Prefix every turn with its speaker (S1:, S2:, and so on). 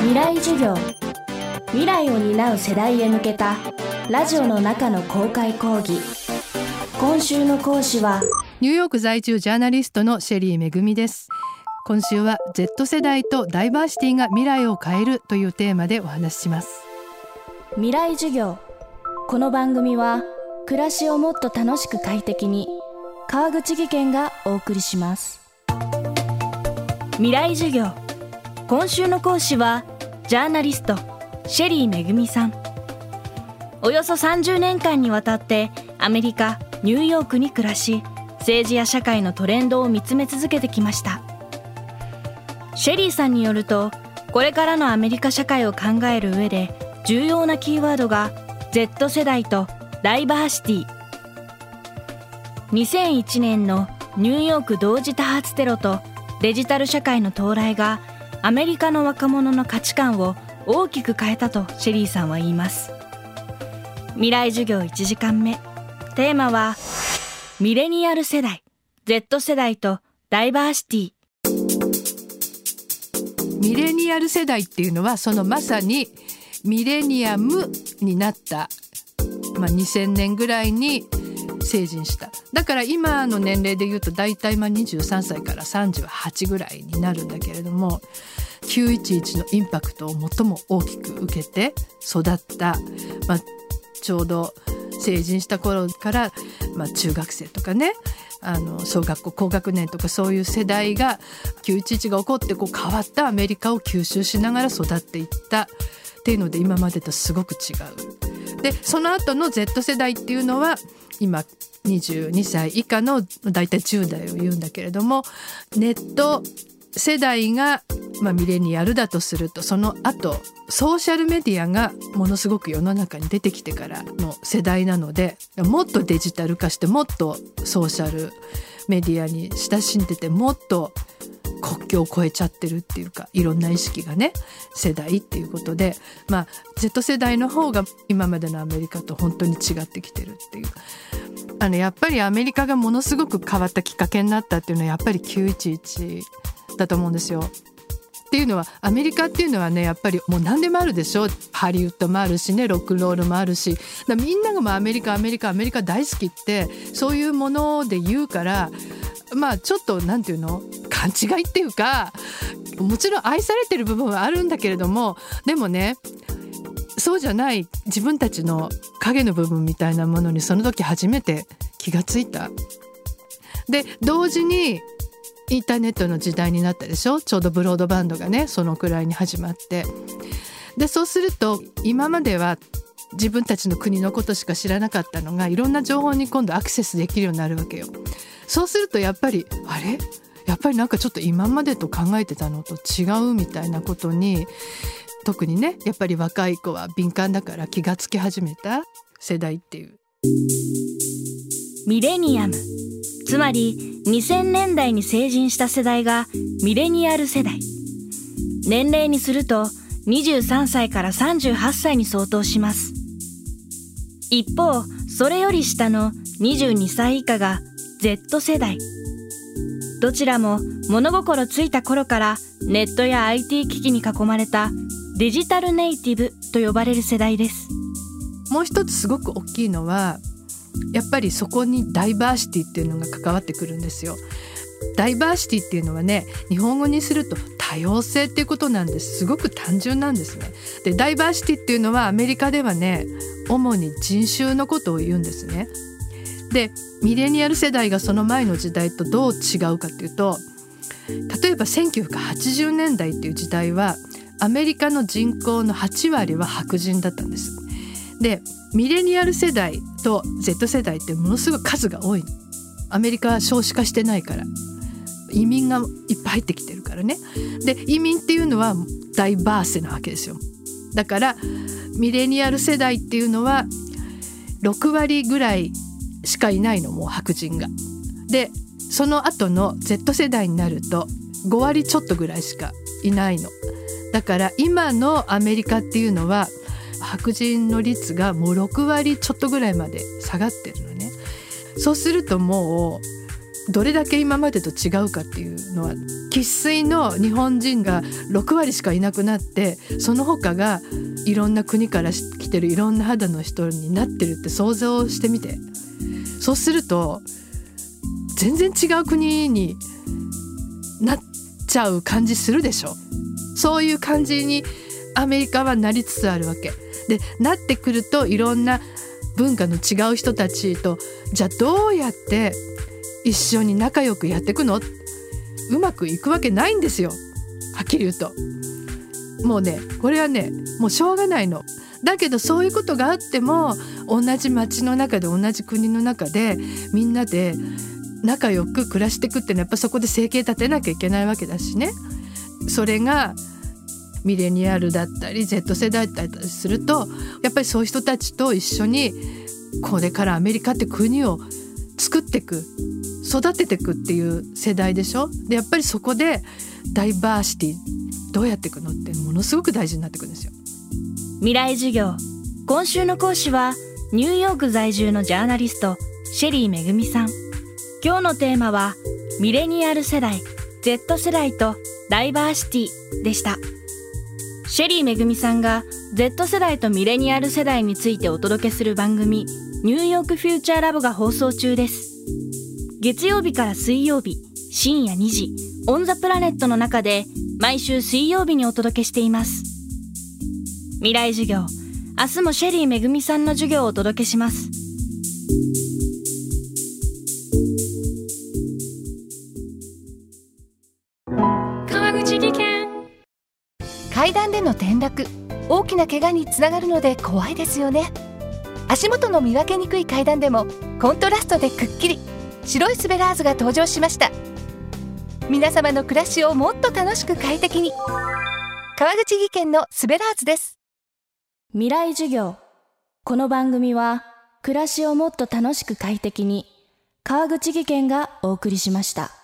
S1: 未来授業。未来を担う世代へ向けたラジオの中の公開講義。今週の講師は
S2: ニューヨーク在住ジャーナリストのシェリーめぐみです。今週は Z 世代とダイバーシティが未来を変えるというテーマでお話しします。
S1: 未来授業。この番組は暮らしをもっと楽しく快適に川口義賢がお送りします。未来授業。今週の講師はジャーナリストシェリーめぐみさん。およそ30年間にわたってアメリカニューヨークに暮らし政治や社会のトレンドを見つめ続けてきました。シェリーさんによるとこれからのアメリカ社会を考える上で重要なキーワードが Z 世代とダイバーシティ。2001年のニューヨーク同時多発テロとデジタル社会の到来がアメリカの若者の価値観を大きく変えたとシェリーさんは言います。未来授業1時間目。テーマはミレニアル世代 Z 世代とダイバーシティ。
S2: ミレニアル世代っていうのはそのまさにミレニアムになった、まあ、2000年ぐらいに成人しただから今の年齢で言うと大体まあ23歳から38ぐらいになるんだけれども911のインパクトを最も大きく受けて育った、まあ、ちょうど成人した頃から、まあ、中学生とかねあの小学校高学年とかそういう世代が911が起こってこう変わったアメリカを吸収しながら育っていったっていうので今までとすごく違う。でその後の Z 世代っていうのは今22歳以下の大体10代を言うんだけれどもネット世代が、まあ、ミレニアルだとするとその後ソーシャルメディアがものすごく世の中に出てきてからの世代なのでもっとデジタル化してもっとソーシャルメディアに親しんでてもっと国境を越えちゃってるっていうかいろんな意識がね世代っていうことでまあ Z 世代の方が今までのアメリカと本当に違ってきてるっていう。あのやっぱりアメリカがものすごく変わったきっかけになったっていうのはやっぱり911だと思うんですよ。っていうのはアメリカっていうのはねやっぱりもう何でもあるでしょ。ハリウッドもあるしねロックロールもあるし。みんながもうアメリカアメリカアメリカ大好きってそういうもので言うからまあちょっと何て言うの？勘違いっていうかもちろん愛されてる部分はあるんだけれどもでもねそうじゃない自分たちの影の部分みたいなものにその時初めて気がついた。で同時にインターネットの時代になったでしょ？ちょうどブロードバンドがねそのくらいに始まってでそうすると今までは自分たちの国のことしか知らなかったのがいろんな情報に今度アクセスできるようになるわけよ。そうするとやっぱりあれ？やっぱりなんかちょっと今までと考えてたのと違うみたいなことに特にねやっぱり若い子は敏感だから気がつき始めた世代っていう。
S1: ミレニアム。つまり2000年代に成人した世代がミレニアル世代。年齢にすると23歳から38歳に相当します。一方それより下の22歳以下が Z 世代。どちらも物心ついた頃からネットや IT 機器に囲まれたデジタルネイティブと呼ばれる世代です
S2: もう一つすごく大きいのはやっぱりそこにダイバーシティっていうのが関わってくるんですよ。ダイバーシティっていうのはね日本語にすると多様性っていうことなんですすごく単純なんですね。でダイバーシティっていうのはアメリカではね主に人種のことを言うんですね。でミレニアル世代がその前の時代とどう違うかっていうと例えば1980年代っていう時代はアメリカの人口の8割は白人だったんです。でミレニアル世代と Z 世代ってものすごい数が多い。アメリカは少子化してないから。移民がいっぱい入ってきてるからね。で移民っていうのはダイバーセなわけですよ。だからミレニアル世代っていうのは6割ぐらいしかいないのもう白人が。でその後の Z 世代になると5割ちょっとぐらいしかいないの。だから今のアメリカっていうのは白人の率がもう6割ちょっとぐらいまで下がってるのね。そうするともうどれだけ今までと違うかっていうのは生粋の日本人が6割しかいなくなってその他がいろんな国から来てるいろんな肌の人になってるって想像してみてそうすると全然違う国になっちゃう感じするでしょそういう感じにアメリカはなりつつあるわけ。でなってくるといろんな文化の違う人たちとじゃあどうやって一緒に仲良くやっていくの？うまくいくわけないんですよはっきり言うと。もうねこれはねもうしょうがないの。だけどそういうことがあっても同じ町の中で同じ国の中でみんなで仲良く暮らしていくっていうのはやっぱそこで生計立てなきゃいけないわけだしね。それがミレニアルだったり Z 世代だったりするとやっぱりそういう人たちと一緒にこれからアメリカって国を作っていく育てていくっていう世代でしょでやっぱりそこでダイバーシティどうやっていくのってものすごく大事になってくるんですよ。
S1: 未来授業。今週の講師はニューヨーク在住のジャーナリストシェリーめぐみさん。今日のテーマはミレニアル世代 Z 世代とダイバーシティでした。シェリーめぐみさんが Z 世代とミレニアル世代についてお届けする番組ニューヨークフューチャーラボが放送中です。月曜日から水曜日深夜2時オンザプラネットの中で毎週水曜日にお届けしています。未来授業。明日もシェリーめぐみさんの授業をお届けします。
S3: 川口技研。
S4: 階段での転落。大きな怪我につながるので怖いですよね。足元の見分けにくい階段でもコントラストでくっきり。白いスベラーズが登場しました。皆様の暮らしをもっと楽しく快適に。川口技研のスベラーズです。
S1: 未来授業この番組は暮らしをもっと楽しく快適に川口義賢がお送りしました。